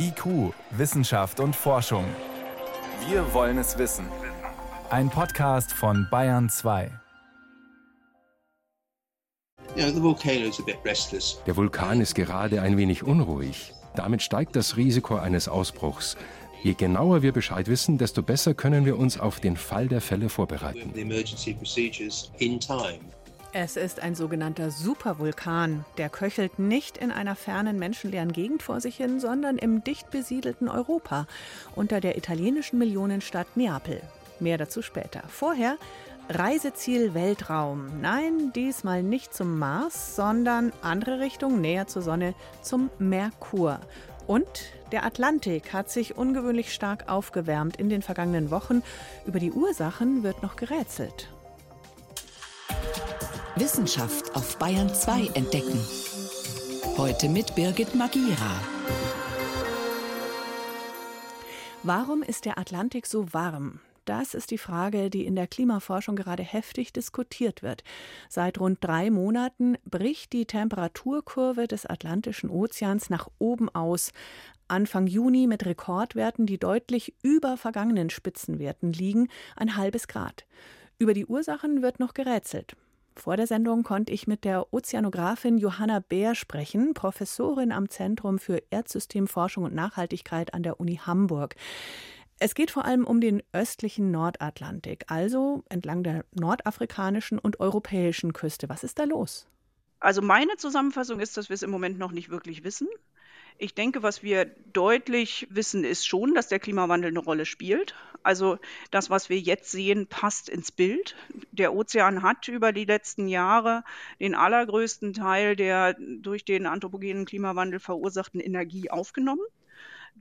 IQ, Wissenschaft und Forschung. Wir wollen es wissen. Ein Podcast von Bayern 2. Der Vulkan ist gerade ein wenig unruhig. Damit steigt das Risiko eines Ausbruchs. Je genauer wir Bescheid wissen, desto besser können wir uns auf den Fall der Fälle vorbereiten. Es ist ein sogenannter Supervulkan. Der köchelt nicht in einer fernen menschenleeren Gegend vor sich hin, sondern im dicht besiedelten Europa unter der italienischen Millionenstadt Neapel. Mehr dazu später. Vorher Reiseziel Weltraum. Nein, diesmal nicht zum Mars, sondern andere Richtung, näher zur Sonne, zum Merkur. Und der Atlantik hat sich ungewöhnlich stark aufgewärmt in den vergangenen Wochen. Über die Ursachen wird noch gerätselt. Wissenschaft auf Bayern 2 entdecken. Heute mit Birgit Magira. Warum ist der Atlantik so warm? Das ist die Frage, die in der Klimaforschung gerade heftig diskutiert wird. Seit rund drei Monaten bricht die Temperaturkurve des Atlantischen Ozeans nach oben aus. Anfang Juni mit Rekordwerten, die deutlich über vergangenen Spitzenwerten liegen, ein halbes Grad. Über die Ursachen wird noch gerätselt. Vor der Sendung konnte ich mit der Ozeanografin Johanna Bär sprechen, Professorin am Zentrum für Erdsystemforschung und Nachhaltigkeit an der Uni Hamburg. Es geht vor allem um den östlichen Nordatlantik, also entlang der nordafrikanischen und europäischen Küste. Was ist da los? Also meine Zusammenfassung ist, dass wir es im Moment noch nicht wirklich wissen. Ich denke, was wir deutlich wissen, ist schon, dass der Klimawandel eine Rolle spielt. Also das, was wir jetzt sehen, passt ins Bild. Der Ozean hat über die letzten Jahre den allergrößten Teil der durch den anthropogenen Klimawandel verursachten Energie aufgenommen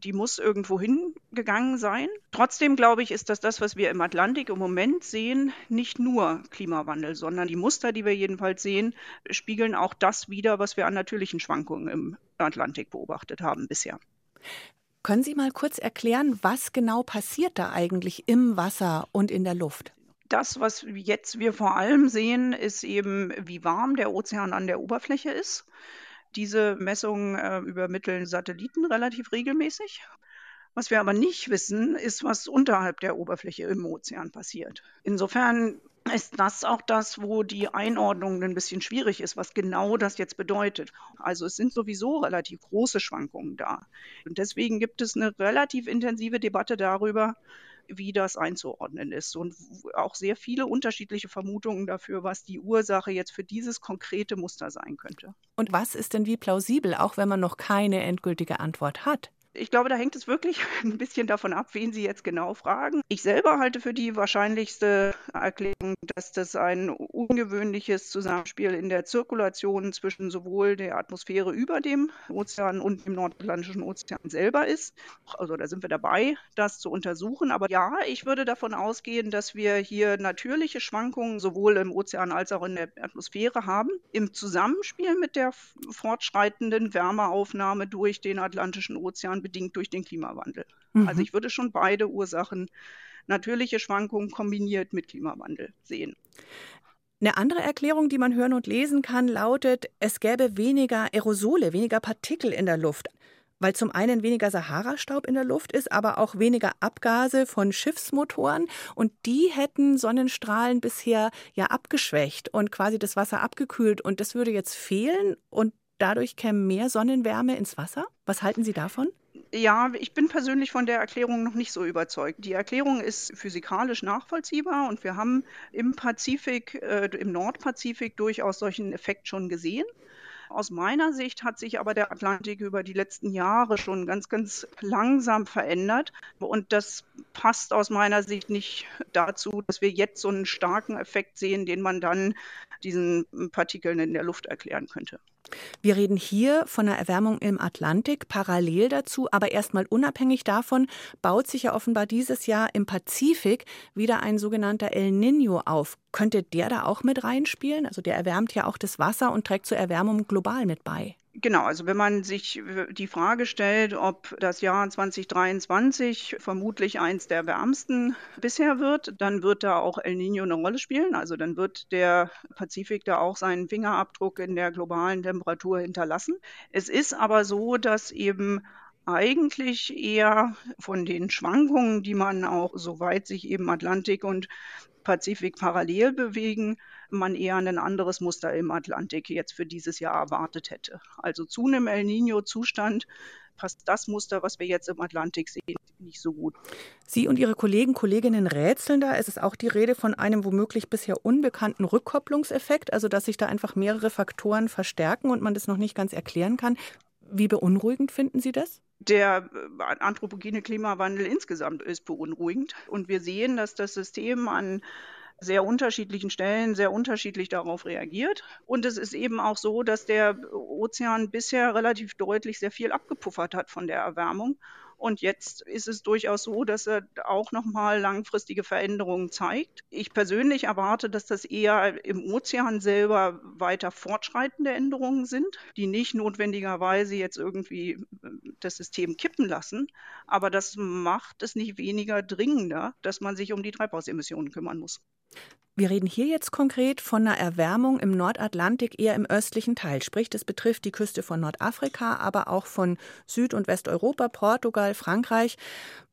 die muss irgendwo hingegangen sein. Trotzdem glaube ich, ist das das, was wir im Atlantik im Moment sehen, nicht nur Klimawandel, sondern die Muster, die wir jedenfalls sehen, spiegeln auch das wider, was wir an natürlichen Schwankungen im Atlantik beobachtet haben bisher. Können Sie mal kurz erklären, was genau passiert da eigentlich im Wasser und in der Luft? Das, was jetzt wir vor allem sehen, ist eben, wie warm der Ozean an der Oberfläche ist. Diese Messungen äh, übermitteln Satelliten relativ regelmäßig. Was wir aber nicht wissen, ist, was unterhalb der Oberfläche im Ozean passiert. Insofern ist das auch das, wo die Einordnung ein bisschen schwierig ist, was genau das jetzt bedeutet. Also es sind sowieso relativ große Schwankungen da. Und deswegen gibt es eine relativ intensive Debatte darüber, wie das einzuordnen ist. Und auch sehr viele unterschiedliche Vermutungen dafür, was die Ursache jetzt für dieses konkrete Muster sein könnte. Und was ist denn wie plausibel, auch wenn man noch keine endgültige Antwort hat? Ich glaube, da hängt es wirklich ein bisschen davon ab, wen Sie jetzt genau fragen. Ich selber halte für die wahrscheinlichste Erklärung, dass das ein ungewöhnliches Zusammenspiel in der Zirkulation zwischen sowohl der Atmosphäre über dem Ozean und dem Nordatlantischen Ozean selber ist. Also da sind wir dabei, das zu untersuchen. Aber ja, ich würde davon ausgehen, dass wir hier natürliche Schwankungen sowohl im Ozean als auch in der Atmosphäre haben. Im Zusammenspiel mit der fortschreitenden Wärmeaufnahme durch den Atlantischen Ozean bedingt durch den Klimawandel. Mhm. Also ich würde schon beide Ursachen, natürliche Schwankungen kombiniert mit Klimawandel sehen. Eine andere Erklärung, die man hören und lesen kann, lautet, es gäbe weniger Aerosole, weniger Partikel in der Luft, weil zum einen weniger Sahara-Staub in der Luft ist, aber auch weniger Abgase von Schiffsmotoren und die hätten Sonnenstrahlen bisher ja abgeschwächt und quasi das Wasser abgekühlt und das würde jetzt fehlen und dadurch käme mehr Sonnenwärme ins Wasser. Was halten Sie davon? Ja, ich bin persönlich von der Erklärung noch nicht so überzeugt. Die Erklärung ist physikalisch nachvollziehbar und wir haben im Pazifik, äh, im Nordpazifik durchaus solchen Effekt schon gesehen. Aus meiner Sicht hat sich aber der Atlantik über die letzten Jahre schon ganz, ganz langsam verändert. Und das passt aus meiner Sicht nicht dazu, dass wir jetzt so einen starken Effekt sehen, den man dann diesen Partikeln in der Luft erklären könnte. Wir reden hier von einer Erwärmung im Atlantik. Parallel dazu, aber erstmal unabhängig davon, baut sich ja offenbar dieses Jahr im Pazifik wieder ein sogenannter El Nino auf. Könnte der da auch mit reinspielen? Also der erwärmt ja auch das Wasser und trägt zur Erwärmung global mit bei. Genau, also wenn man sich die Frage stellt, ob das Jahr 2023 vermutlich eins der wärmsten bisher wird, dann wird da auch El Nino eine Rolle spielen. Also dann wird der Pazifik da auch seinen Fingerabdruck in der globalen Temperatur hinterlassen. Es ist aber so, dass eben eigentlich eher von den Schwankungen, die man auch, soweit sich eben Atlantik und Pazifik parallel bewegen, man eher ein anderes Muster im Atlantik jetzt für dieses Jahr erwartet hätte. Also zu einem El Nino-Zustand passt das Muster, was wir jetzt im Atlantik sehen, nicht so gut. Sie und Ihre Kollegen, Kolleginnen rätseln da. Es ist auch die Rede von einem womöglich bisher unbekannten Rückkopplungseffekt, also dass sich da einfach mehrere Faktoren verstärken und man das noch nicht ganz erklären kann. Wie beunruhigend finden Sie das? Der äh, anthropogene Klimawandel insgesamt ist beunruhigend. Und wir sehen, dass das System an sehr unterschiedlichen Stellen sehr unterschiedlich darauf reagiert. Und es ist eben auch so, dass der Ozean bisher relativ deutlich sehr viel abgepuffert hat von der Erwärmung. Und jetzt ist es durchaus so, dass er auch nochmal langfristige Veränderungen zeigt. Ich persönlich erwarte, dass das eher im Ozean selber weiter fortschreitende Änderungen sind, die nicht notwendigerweise jetzt irgendwie äh, das System kippen lassen. Aber das macht es nicht weniger dringender, dass man sich um die Treibhausemissionen kümmern muss. Wir reden hier jetzt konkret von einer Erwärmung im Nordatlantik eher im östlichen Teil. Sprich, das betrifft die Küste von Nordafrika, aber auch von Süd- und Westeuropa, Portugal, Frankreich.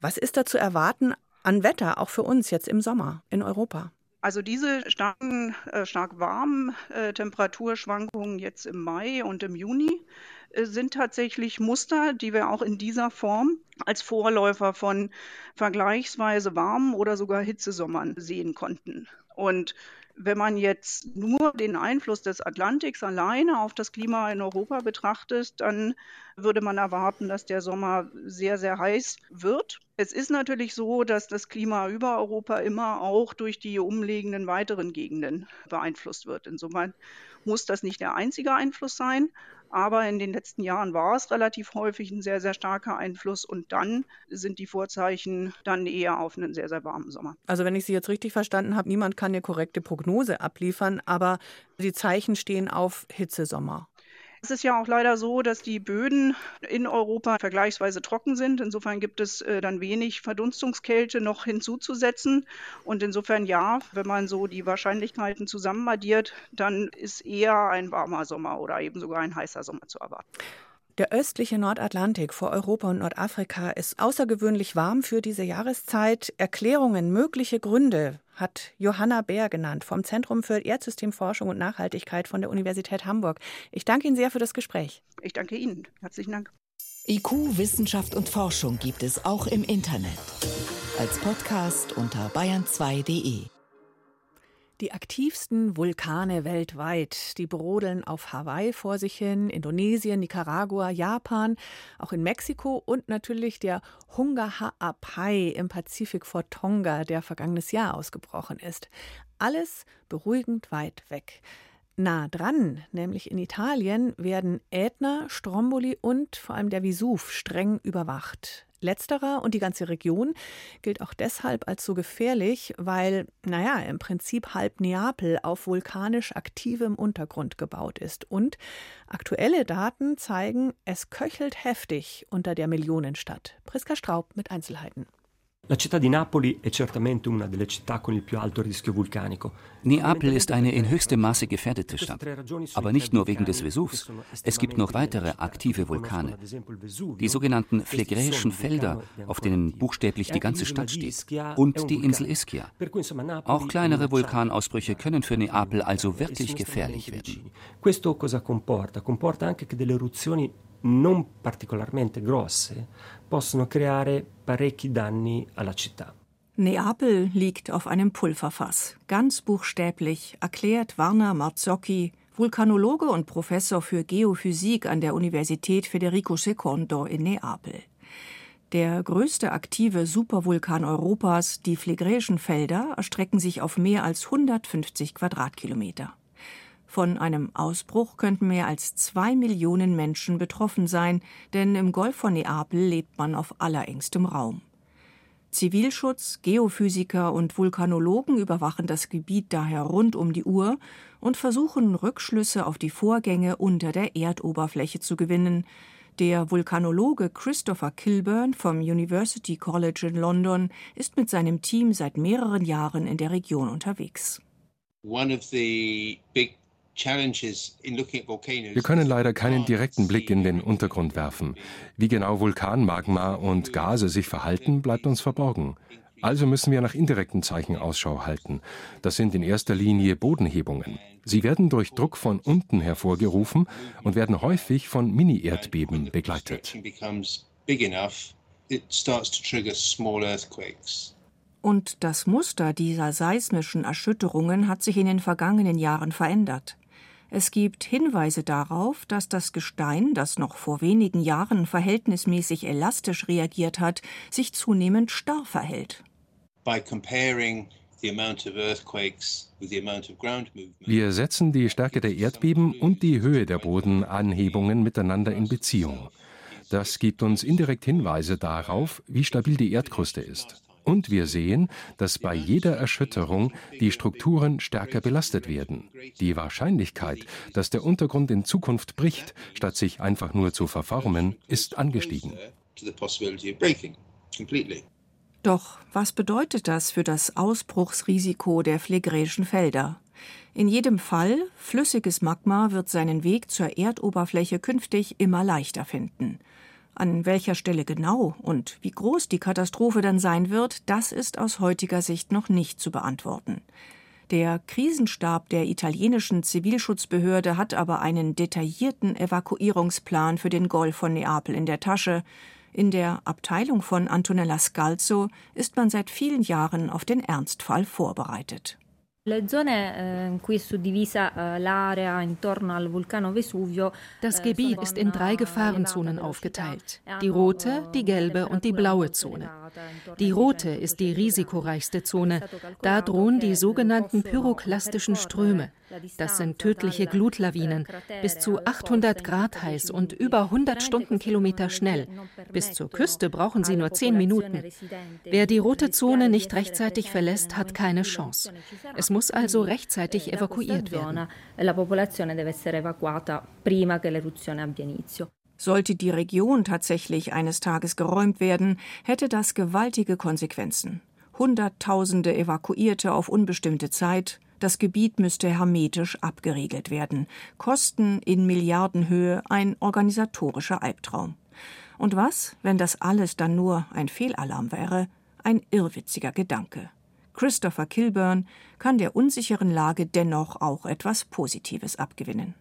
Was ist da zu erwarten an Wetter, auch für uns jetzt im Sommer in Europa? Also diese starken, äh, stark warmen äh, Temperaturschwankungen jetzt im Mai und im Juni äh, sind tatsächlich Muster, die wir auch in dieser Form als Vorläufer von vergleichsweise warmen oder sogar Hitzesommern sehen konnten. Und wenn man jetzt nur den Einfluss des Atlantiks alleine auf das Klima in Europa betrachtet, dann würde man erwarten, dass der Sommer sehr, sehr heiß wird. Es ist natürlich so, dass das Klima über Europa immer auch durch die umliegenden weiteren Gegenden beeinflusst wird. Insofern muss das nicht der einzige Einfluss sein. Aber in den letzten Jahren war es relativ häufig ein sehr, sehr starker Einfluss. Und dann sind die Vorzeichen dann eher auf einen sehr, sehr warmen Sommer. Also wenn ich Sie jetzt richtig verstanden habe, niemand kann eine korrekte Prognose abliefern, aber die Zeichen stehen auf Hitzesommer. Es ist ja auch leider so, dass die Böden in Europa vergleichsweise trocken sind. Insofern gibt es äh, dann wenig Verdunstungskälte noch hinzuzusetzen. Und insofern ja, wenn man so die Wahrscheinlichkeiten zusammen addiert, dann ist eher ein warmer Sommer oder eben sogar ein heißer Sommer zu erwarten. Der östliche Nordatlantik vor Europa und Nordafrika ist außergewöhnlich warm für diese Jahreszeit. Erklärungen, mögliche Gründe hat Johanna Bär genannt vom Zentrum für Erdsystemforschung und Nachhaltigkeit von der Universität Hamburg. Ich danke Ihnen sehr für das Gespräch. Ich danke Ihnen. Herzlichen Dank. IQ, Wissenschaft und Forschung gibt es auch im Internet. Als Podcast unter bayern2.de. Die aktivsten Vulkane weltweit, die brodeln auf Hawaii vor sich hin, Indonesien, Nicaragua, Japan, auch in Mexiko und natürlich der Hunga Ha'apai im Pazifik vor Tonga, der vergangenes Jahr ausgebrochen ist. Alles beruhigend weit weg. Nah dran, nämlich in Italien, werden Ätna, Stromboli und vor allem der Vesuv streng überwacht. Letzterer und die ganze Region gilt auch deshalb als so gefährlich, weil, naja, im Prinzip halb Neapel auf vulkanisch aktivem Untergrund gebaut ist. Und aktuelle Daten zeigen, es köchelt heftig unter der Millionenstadt. Priska Straub mit Einzelheiten. La città di Napoli è certamente una delle città con il più alto rischio vulcanico. Neapel ist eine in höchstem Maße gefährdete Stadt. Aber nicht nur wegen des Vesuvs. Es gibt noch weitere aktive Vulkane. Die sogenannten phlegräischen Felder, auf denen buchstäblich die ganze Stadt steht. Und die Insel Ischia. Auch kleinere Vulkanausbrüche können für Neapel also wirklich gefährlich werden. Questo cosa comporta? Comporta anche che delle eruzioni non particolarmente grosse possono creare parecchi danni alla città. Neapel liegt auf einem Pulverfass. Ganz buchstäblich erklärt Warner Marzocchi, Vulkanologe und Professor für Geophysik an der Universität Federico II in Neapel. Der größte aktive Supervulkan Europas, die Phlegräischen Felder, erstrecken sich auf mehr als 150 Quadratkilometer. Von einem Ausbruch könnten mehr als zwei Millionen Menschen betroffen sein, denn im Golf von Neapel lebt man auf allerengstem Raum. Zivilschutz, Geophysiker und Vulkanologen überwachen das Gebiet daher rund um die Uhr und versuchen Rückschlüsse auf die Vorgänge unter der Erdoberfläche zu gewinnen. Der Vulkanologe Christopher Kilburn vom University College in London ist mit seinem Team seit mehreren Jahren in der Region unterwegs. One of the big Wir können leider keinen direkten Blick in den Untergrund werfen. Wie genau Vulkanmagma und Gase sich verhalten, bleibt uns verborgen. Also müssen wir nach indirekten Zeichen Ausschau halten. Das sind in erster Linie Bodenhebungen. Sie werden durch Druck von unten hervorgerufen und werden häufig von Mini-Erdbeben begleitet. Und das Muster dieser seismischen Erschütterungen hat sich in den vergangenen Jahren verändert. Es gibt Hinweise darauf, dass das Gestein, das noch vor wenigen Jahren verhältnismäßig elastisch reagiert hat, sich zunehmend starr verhält. Wir setzen die Stärke der Erdbeben und die Höhe der Bodenanhebungen miteinander in Beziehung. Das gibt uns indirekt Hinweise darauf, wie stabil die Erdkruste ist. Und wir sehen, dass bei jeder Erschütterung die Strukturen stärker belastet werden. Die Wahrscheinlichkeit, dass der Untergrund in Zukunft bricht, statt sich einfach nur zu verformen, ist angestiegen. Doch was bedeutet das für das Ausbruchsrisiko der phlegräischen Felder? In jedem Fall, flüssiges Magma wird seinen Weg zur Erdoberfläche künftig immer leichter finden. An welcher Stelle genau und wie groß die Katastrophe dann sein wird, das ist aus heutiger Sicht noch nicht zu beantworten. Der Krisenstab der italienischen Zivilschutzbehörde hat aber einen detaillierten Evakuierungsplan für den Golf von Neapel in der Tasche. In der Abteilung von Antonella Scalzo ist man seit vielen Jahren auf den Ernstfall vorbereitet. Eh, eh, das Gebiet ist in drei Gefahrenzonen aufgeteilt. Die rote, die gelbe und die blaue Zone. Die rote ist die risikoreichste Zone. Da drohen die sogenannten pyroklastischen Ströme. Das sind tödliche Glutlawinen, bis zu 800 Grad heiß und über 100 Stundenkilometer schnell. Bis zur Küste brauchen sie nur 10 Minuten. Wer die rote Zone nicht rechtzeitig verlässt, hat keine Chance. Es muss also rechtzeitig evakuiert werden. Sollte die Region tatsächlich eines Tages geräumt werden, hätte das gewaltige Konsequenzen. Hunderttausende Evakuierte auf unbestimmte Zeit, das Gebiet müsste hermetisch abgeriegelt werden. Kosten in Milliardenhöhe, ein organisatorischer Albtraum. Und was, wenn das alles dann nur ein Fehlalarm wäre? Ein irrwitziger Gedanke. Christopher Kilburn kann der unsicheren Lage dennoch auch etwas Positives abgewinnen.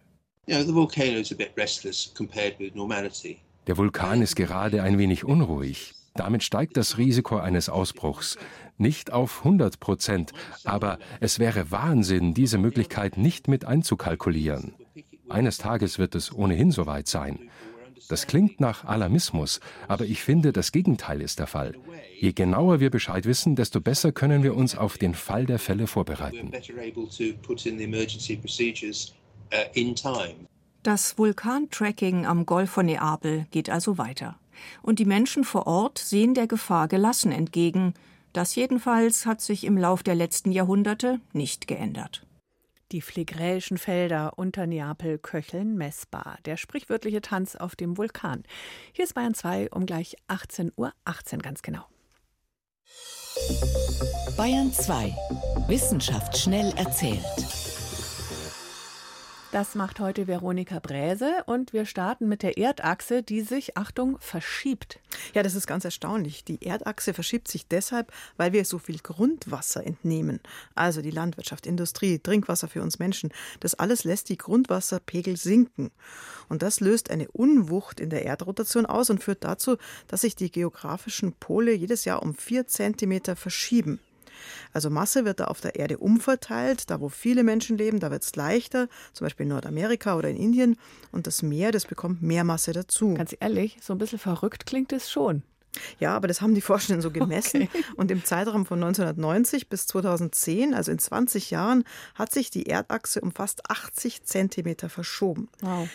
Der Vulkan ist gerade ein wenig unruhig. Damit steigt das Risiko eines Ausbruchs. Nicht auf 100 Prozent, aber es wäre Wahnsinn, diese Möglichkeit nicht mit einzukalkulieren. Eines Tages wird es ohnehin soweit sein. Das klingt nach Alarmismus, aber ich finde, das Gegenteil ist der Fall. Je genauer wir Bescheid wissen, desto besser können wir uns auf den Fall der Fälle vorbereiten. Das Vulkantracking am Golf von Neapel geht also weiter. Und die Menschen vor Ort sehen der Gefahr gelassen entgegen. Das jedenfalls hat sich im Lauf der letzten Jahrhunderte nicht geändert. Die phlegräischen Felder unter Neapel köcheln messbar. Der sprichwörtliche Tanz auf dem Vulkan. Hier ist Bayern 2 um gleich 18.18 Uhr 18 ganz genau. Bayern 2. Wissenschaft schnell erzählt. Das macht heute Veronika Bräse und wir starten mit der Erdachse, die sich, Achtung, verschiebt. Ja, das ist ganz erstaunlich. Die Erdachse verschiebt sich deshalb, weil wir so viel Grundwasser entnehmen. Also die Landwirtschaft, Industrie, Trinkwasser für uns Menschen. Das alles lässt die Grundwasserpegel sinken. Und das löst eine Unwucht in der Erdrotation aus und führt dazu, dass sich die geografischen Pole jedes Jahr um vier Zentimeter verschieben. Also Masse wird da auf der Erde umverteilt. Da, wo viele Menschen leben, da wird es leichter, zum Beispiel in Nordamerika oder in Indien. Und das Meer, das bekommt mehr Masse dazu. Ganz ehrlich, so ein bisschen verrückt klingt es schon. Ja, aber das haben die Forschenden so gemessen. Okay. Und im Zeitraum von 1990 bis 2010, also in 20 Jahren, hat sich die Erdachse um fast 80 Zentimeter verschoben. Wow.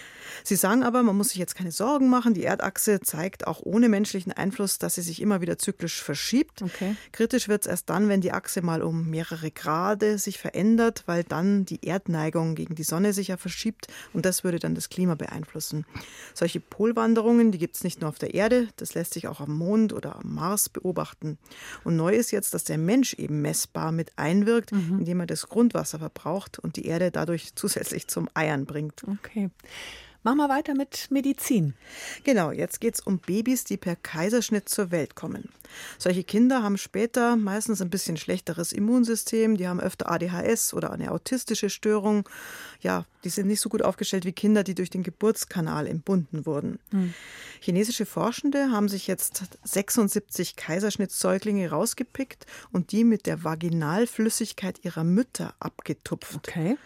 Sie sagen aber, man muss sich jetzt keine Sorgen machen. Die Erdachse zeigt auch ohne menschlichen Einfluss, dass sie sich immer wieder zyklisch verschiebt. Okay. Kritisch wird es erst dann, wenn die Achse mal um mehrere Grade sich verändert, weil dann die Erdneigung gegen die Sonne sich ja verschiebt und das würde dann das Klima beeinflussen. Solche Polwanderungen, die gibt es nicht nur auf der Erde, das lässt sich auch am Mond Mond oder am Mars beobachten. Und neu ist jetzt, dass der Mensch eben messbar mit einwirkt, mhm. indem er das Grundwasser verbraucht und die Erde dadurch zusätzlich zum Eiern bringt. Okay. Machen wir weiter mit Medizin. Genau, jetzt geht es um Babys, die per Kaiserschnitt zur Welt kommen. Solche Kinder haben später meistens ein bisschen schlechteres Immunsystem, die haben öfter ADHS oder eine autistische Störung. Ja, die sind nicht so gut aufgestellt wie Kinder, die durch den Geburtskanal entbunden wurden. Hm. Chinesische Forschende haben sich jetzt 76 Kaiserschnittsäuglinge rausgepickt und die mit der Vaginalflüssigkeit ihrer Mütter abgetupft. Okay.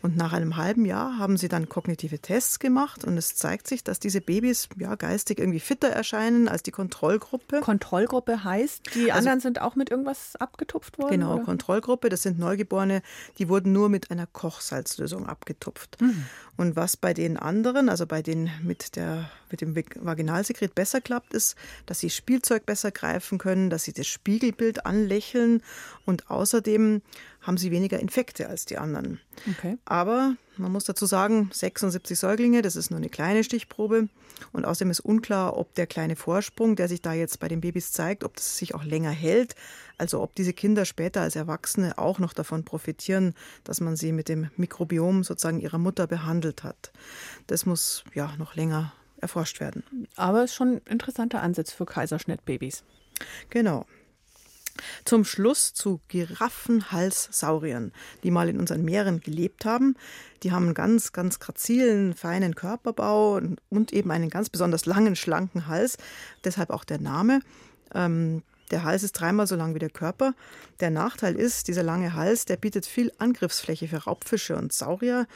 Und nach einem halben Jahr haben sie dann kognitive Tests gemacht und es zeigt sich, dass diese Babys ja geistig irgendwie fitter erscheinen als die Kontrollgruppe. Kontrollgruppe heißt, die also, anderen sind auch mit irgendwas abgetupft worden? Genau, oder? Kontrollgruppe, das sind Neugeborene, die wurden nur mit einer Kochsalzlösung abgetupft. Mhm. Und was bei den anderen, also bei denen mit, der, mit dem Vaginalsekret besser klappt, ist, dass sie Spielzeug besser greifen können, dass sie das Spiegelbild anlächeln und außerdem haben sie weniger Infekte als die anderen. Okay. Aber man muss dazu sagen, 76 Säuglinge, das ist nur eine kleine Stichprobe. Und außerdem ist unklar, ob der kleine Vorsprung, der sich da jetzt bei den Babys zeigt, ob das sich auch länger hält. Also ob diese Kinder später als Erwachsene auch noch davon profitieren, dass man sie mit dem Mikrobiom sozusagen ihrer Mutter behandelt hat. Das muss ja noch länger erforscht werden. Aber es ist schon ein interessanter Ansatz für Kaiserschnittbabys. Genau. Zum Schluss zu Giraffenhalssauriern, die mal in unseren Meeren gelebt haben. Die haben einen ganz, ganz grazilen, feinen Körperbau und eben einen ganz besonders langen, schlanken Hals. Deshalb auch der Name. Ähm, der Hals ist dreimal so lang wie der Körper. Der Nachteil ist, dieser lange Hals, der bietet viel Angriffsfläche für Raubfische und Saurier.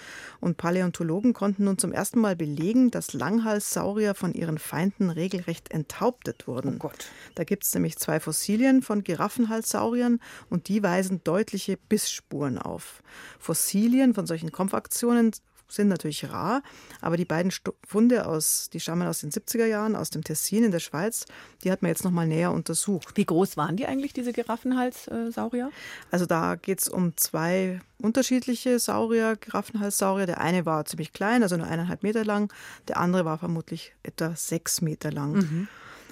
Und Paläontologen konnten nun zum ersten Mal belegen, dass Langhalssaurier von ihren Feinden regelrecht enthauptet wurden. Oh Gott. Da gibt es nämlich zwei Fossilien von Giraffenhalssauriern und die weisen deutliche Bissspuren auf. Fossilien von solchen Kampfaktionen sind natürlich rar, aber die beiden Funde aus, die stammen aus den 70er Jahren, aus dem Tessin in der Schweiz, die hat man jetzt nochmal näher untersucht. Wie groß waren die eigentlich, diese Giraffenhalssaurier? Also da geht es um zwei unterschiedliche Saurier, Giraffenhalssaurier. Der eine war ziemlich klein, also nur eineinhalb Meter lang, der andere war vermutlich etwa sechs Meter lang. Mhm.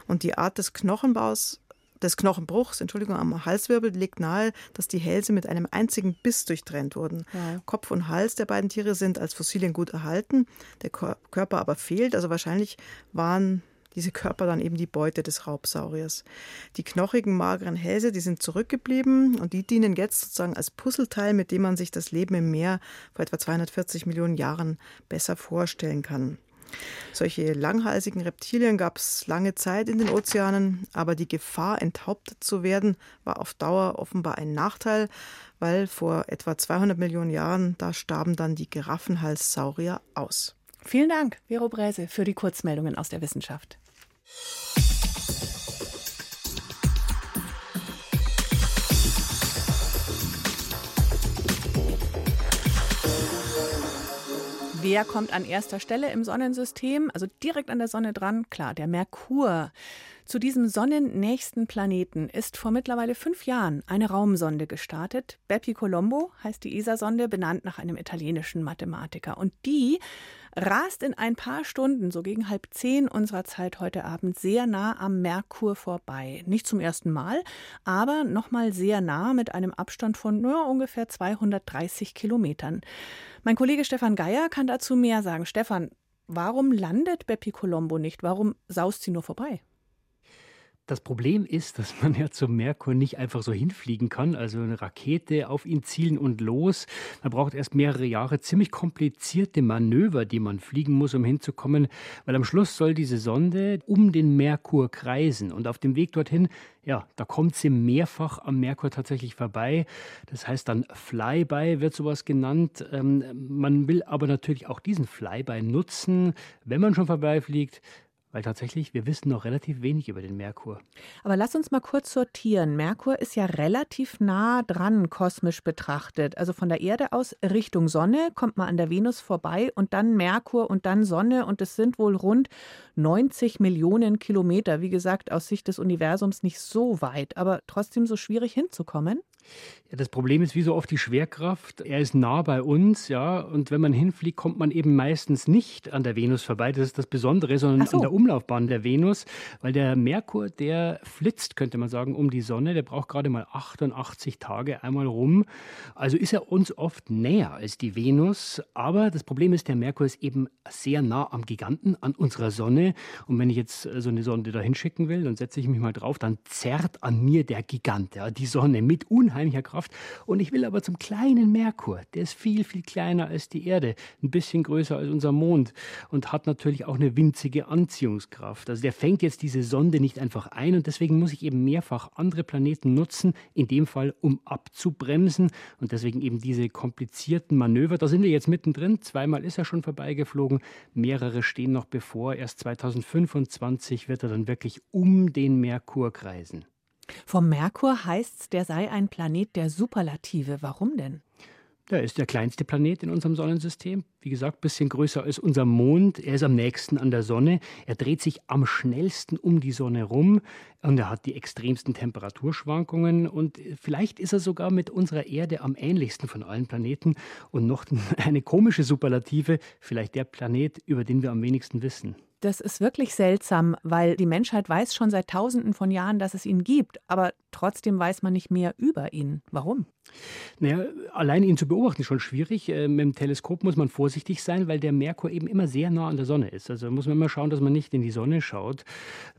Und die Art des Knochenbaus des Knochenbruchs, Entschuldigung, am Halswirbel legt nahe, dass die Hälse mit einem einzigen Biss durchtrennt wurden. Ja. Kopf und Hals der beiden Tiere sind als Fossilien gut erhalten, der Körper aber fehlt. Also wahrscheinlich waren diese Körper dann eben die Beute des Raubsauriers. Die knochigen, mageren Hälse, die sind zurückgeblieben und die dienen jetzt sozusagen als Puzzleteil, mit dem man sich das Leben im Meer vor etwa 240 Millionen Jahren besser vorstellen kann. Solche langhalsigen Reptilien gab es lange Zeit in den Ozeanen, aber die Gefahr, enthauptet zu werden, war auf Dauer offenbar ein Nachteil, weil vor etwa 200 Millionen Jahren, da starben dann die Giraffenhalssaurier aus. Vielen Dank, Vero Bräse, für die Kurzmeldungen aus der Wissenschaft. Wer kommt an erster Stelle im Sonnensystem? Also direkt an der Sonne dran? Klar, der Merkur. Zu diesem sonnennächsten Planeten ist vor mittlerweile fünf Jahren eine Raumsonde gestartet. Bepi Colombo heißt die ESA-Sonde, benannt nach einem italienischen Mathematiker. Und die rast in ein paar Stunden, so gegen halb zehn unserer Zeit heute Abend, sehr nah am Merkur vorbei. Nicht zum ersten Mal, aber nochmal sehr nah mit einem Abstand von nur ungefähr 230 Kilometern. Mein Kollege Stefan Geier kann dazu mehr sagen. Stefan, warum landet Bepi Colombo nicht? Warum saust sie nur vorbei? Das Problem ist, dass man ja zum Merkur nicht einfach so hinfliegen kann, also eine Rakete auf ihn zielen und los. Man braucht erst mehrere Jahre ziemlich komplizierte Manöver, die man fliegen muss, um hinzukommen, weil am Schluss soll diese Sonde um den Merkur kreisen und auf dem Weg dorthin, ja, da kommt sie mehrfach am Merkur tatsächlich vorbei. Das heißt dann Flyby wird sowas genannt. Ähm, man will aber natürlich auch diesen Flyby nutzen, wenn man schon vorbeifliegt, weil tatsächlich, wir wissen noch relativ wenig über den Merkur. Aber lass uns mal kurz sortieren. Merkur ist ja relativ nah dran, kosmisch betrachtet. Also von der Erde aus Richtung Sonne kommt man an der Venus vorbei und dann Merkur und dann Sonne. Und es sind wohl rund 90 Millionen Kilometer. Wie gesagt, aus Sicht des Universums nicht so weit, aber trotzdem so schwierig hinzukommen. Ja, das Problem ist wie so oft die Schwerkraft. Er ist nah bei uns, ja, und wenn man hinfliegt, kommt man eben meistens nicht an der Venus vorbei. Das ist das Besondere, sondern so. an der Umlaufbahn der Venus, weil der Merkur, der flitzt, könnte man sagen, um die Sonne. Der braucht gerade mal 88 Tage einmal rum. Also ist er uns oft näher als die Venus. Aber das Problem ist, der Merkur ist eben sehr nah am Giganten, an unserer Sonne. Und wenn ich jetzt so eine Sonde da hinschicken will, dann setze ich mich mal drauf, dann zerrt an mir der Gigant, ja, die Sonne mit unheimlicher Kraft. Kraft. Und ich will aber zum kleinen Merkur, der ist viel, viel kleiner als die Erde, ein bisschen größer als unser Mond und hat natürlich auch eine winzige Anziehungskraft. Also der fängt jetzt diese Sonde nicht einfach ein und deswegen muss ich eben mehrfach andere Planeten nutzen, in dem Fall um abzubremsen und deswegen eben diese komplizierten Manöver. Da sind wir jetzt mittendrin, zweimal ist er schon vorbeigeflogen, mehrere stehen noch bevor. Erst 2025 wird er dann wirklich um den Merkur kreisen. Vom Merkur heißt es, der sei ein Planet der Superlative. Warum denn? Er ist der kleinste Planet in unserem Sonnensystem. Wie gesagt, ein bisschen größer als unser Mond. Er ist am nächsten an der Sonne. Er dreht sich am schnellsten um die Sonne rum und er hat die extremsten Temperaturschwankungen. Und vielleicht ist er sogar mit unserer Erde am ähnlichsten von allen Planeten. Und noch eine komische Superlative, vielleicht der Planet, über den wir am wenigsten wissen. Das ist wirklich seltsam, weil die Menschheit weiß schon seit Tausenden von Jahren, dass es ihn gibt, aber trotzdem weiß man nicht mehr über ihn. Warum? Naja, allein ihn zu beobachten ist schon schwierig. Äh, mit dem Teleskop muss man vorsichtig sein, weil der Merkur eben immer sehr nah an der Sonne ist. Also muss man immer schauen, dass man nicht in die Sonne schaut.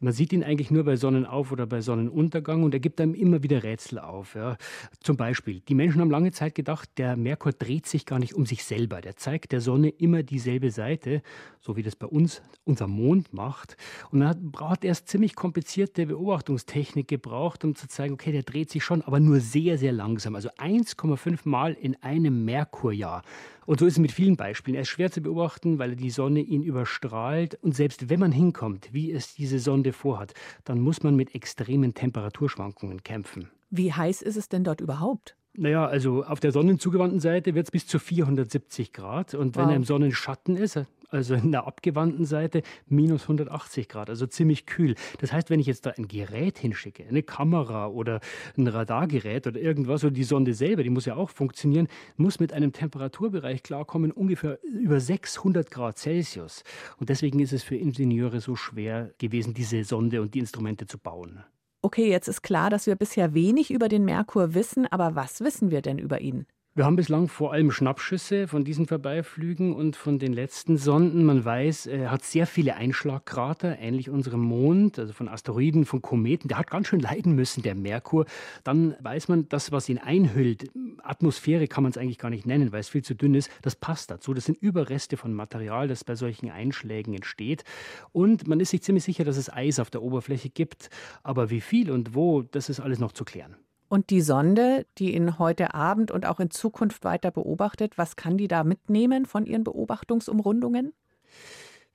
Man sieht ihn eigentlich nur bei Sonnenauf- oder bei Sonnenuntergang und er gibt einem immer wieder Rätsel auf. Ja. Zum Beispiel, die Menschen haben lange Zeit gedacht, der Merkur dreht sich gar nicht um sich selber. Der zeigt der Sonne immer dieselbe Seite, so wie das bei uns unser Mond macht. Und man hat, hat erst ziemlich komplizierte Beobachtungstechnik gebraucht, um zu zeigen, okay, der dreht sich schon, aber nur sehr, sehr langsam. Also 1,5 Mal in einem Merkurjahr. Und so ist es mit vielen Beispielen. Er ist schwer zu beobachten, weil die Sonne ihn überstrahlt. Und selbst wenn man hinkommt, wie es diese Sonde vorhat, dann muss man mit extremen Temperaturschwankungen kämpfen. Wie heiß ist es denn dort überhaupt? Naja, also auf der sonnenzugewandten Seite wird es bis zu 470 Grad. Und wenn wow. er im Sonnenschatten ist, also in der abgewandten Seite, minus 180 Grad, also ziemlich kühl. Das heißt, wenn ich jetzt da ein Gerät hinschicke, eine Kamera oder ein Radargerät oder irgendwas, oder die Sonde selber, die muss ja auch funktionieren, muss mit einem Temperaturbereich klarkommen, ungefähr über 600 Grad Celsius. Und deswegen ist es für Ingenieure so schwer gewesen, diese Sonde und die Instrumente zu bauen. Okay, jetzt ist klar, dass wir bisher wenig über den Merkur wissen, aber was wissen wir denn über ihn? Wir haben bislang vor allem Schnappschüsse von diesen Vorbeiflügen und von den letzten Sonden. Man weiß, er hat sehr viele Einschlagkrater, ähnlich unserem Mond, also von Asteroiden, von Kometen. Der hat ganz schön leiden müssen, der Merkur. Dann weiß man, das, was ihn einhüllt, Atmosphäre kann man es eigentlich gar nicht nennen, weil es viel zu dünn ist, das passt dazu. Das sind Überreste von Material, das bei solchen Einschlägen entsteht. Und man ist sich ziemlich sicher, dass es Eis auf der Oberfläche gibt. Aber wie viel und wo, das ist alles noch zu klären. Und die Sonde, die ihn heute Abend und auch in Zukunft weiter beobachtet, was kann die da mitnehmen von ihren Beobachtungsumrundungen?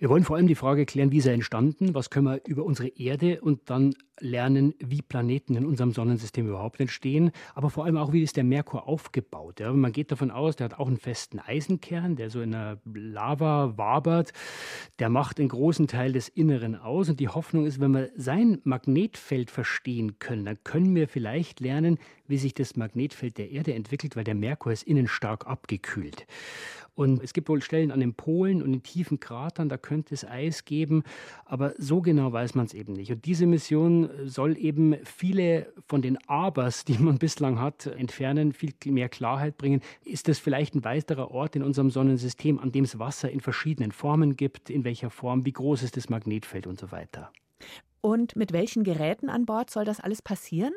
Wir wollen vor allem die Frage klären, wie ist er entstanden, was können wir über unsere Erde und dann lernen, wie Planeten in unserem Sonnensystem überhaupt entstehen, aber vor allem auch, wie ist der Merkur aufgebaut. Ja, man geht davon aus, der hat auch einen festen Eisenkern, der so in der Lava wabert, der macht einen großen Teil des Inneren aus. Und die Hoffnung ist, wenn wir sein Magnetfeld verstehen können, dann können wir vielleicht lernen, wie sich das Magnetfeld der Erde entwickelt, weil der Merkur ist innen stark abgekühlt. Und es gibt wohl Stellen an den Polen und in tiefen Kratern, da könnte es Eis geben, aber so genau weiß man es eben nicht. Und diese Mission soll eben viele von den Abers, die man bislang hat, entfernen, viel mehr Klarheit bringen. Ist das vielleicht ein weiterer Ort in unserem Sonnensystem, an dem es Wasser in verschiedenen Formen gibt? In welcher Form? Wie groß ist das Magnetfeld und so weiter? Und mit welchen Geräten an Bord soll das alles passieren?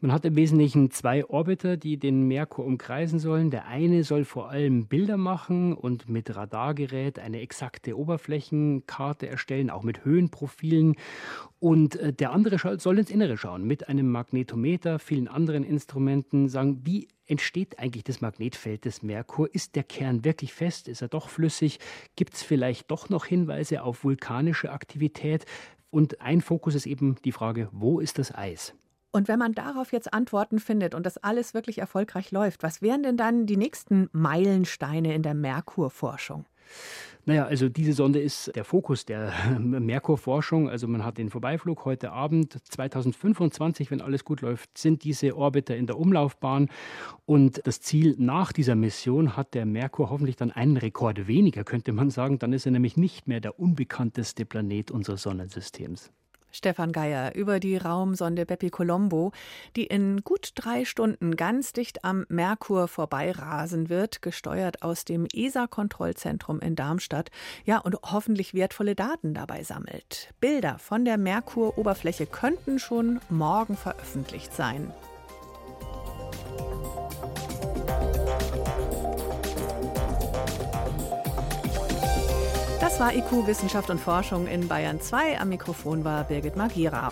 Man hat im Wesentlichen zwei Orbiter, die den Merkur umkreisen sollen. Der eine soll vor allem Bilder machen und mit Radargerät eine exakte Oberflächenkarte erstellen, auch mit Höhenprofilen. Und äh, der andere soll ins Innere schauen, mit einem Magnetometer, vielen anderen Instrumenten, sagen, wie entsteht eigentlich das Magnetfeld des Merkur? Ist der Kern wirklich fest? Ist er doch flüssig? Gibt es vielleicht doch noch Hinweise auf vulkanische Aktivität? Und ein Fokus ist eben die Frage, wo ist das Eis? Und wenn man darauf jetzt Antworten findet und das alles wirklich erfolgreich läuft, was wären denn dann die nächsten Meilensteine in der Merkurforschung? Naja, also diese Sonde ist der Fokus der Merkur-Forschung. Also man hat den Vorbeiflug heute Abend. 2025, wenn alles gut läuft, sind diese Orbiter in der Umlaufbahn. Und das Ziel nach dieser Mission hat der Merkur hoffentlich dann einen Rekord weniger, könnte man sagen. Dann ist er nämlich nicht mehr der unbekannteste Planet unseres Sonnensystems. Stefan Geier über die Raumsonde Bepi Colombo, die in gut drei Stunden ganz dicht am Merkur vorbeirasen wird, gesteuert aus dem ESA-Kontrollzentrum in Darmstadt. Ja, und hoffentlich wertvolle Daten dabei sammelt. Bilder von der Merkur-Oberfläche könnten schon morgen veröffentlicht sein. Das war IQ Wissenschaft und Forschung in Bayern 2. Am Mikrofon war Birgit Magira.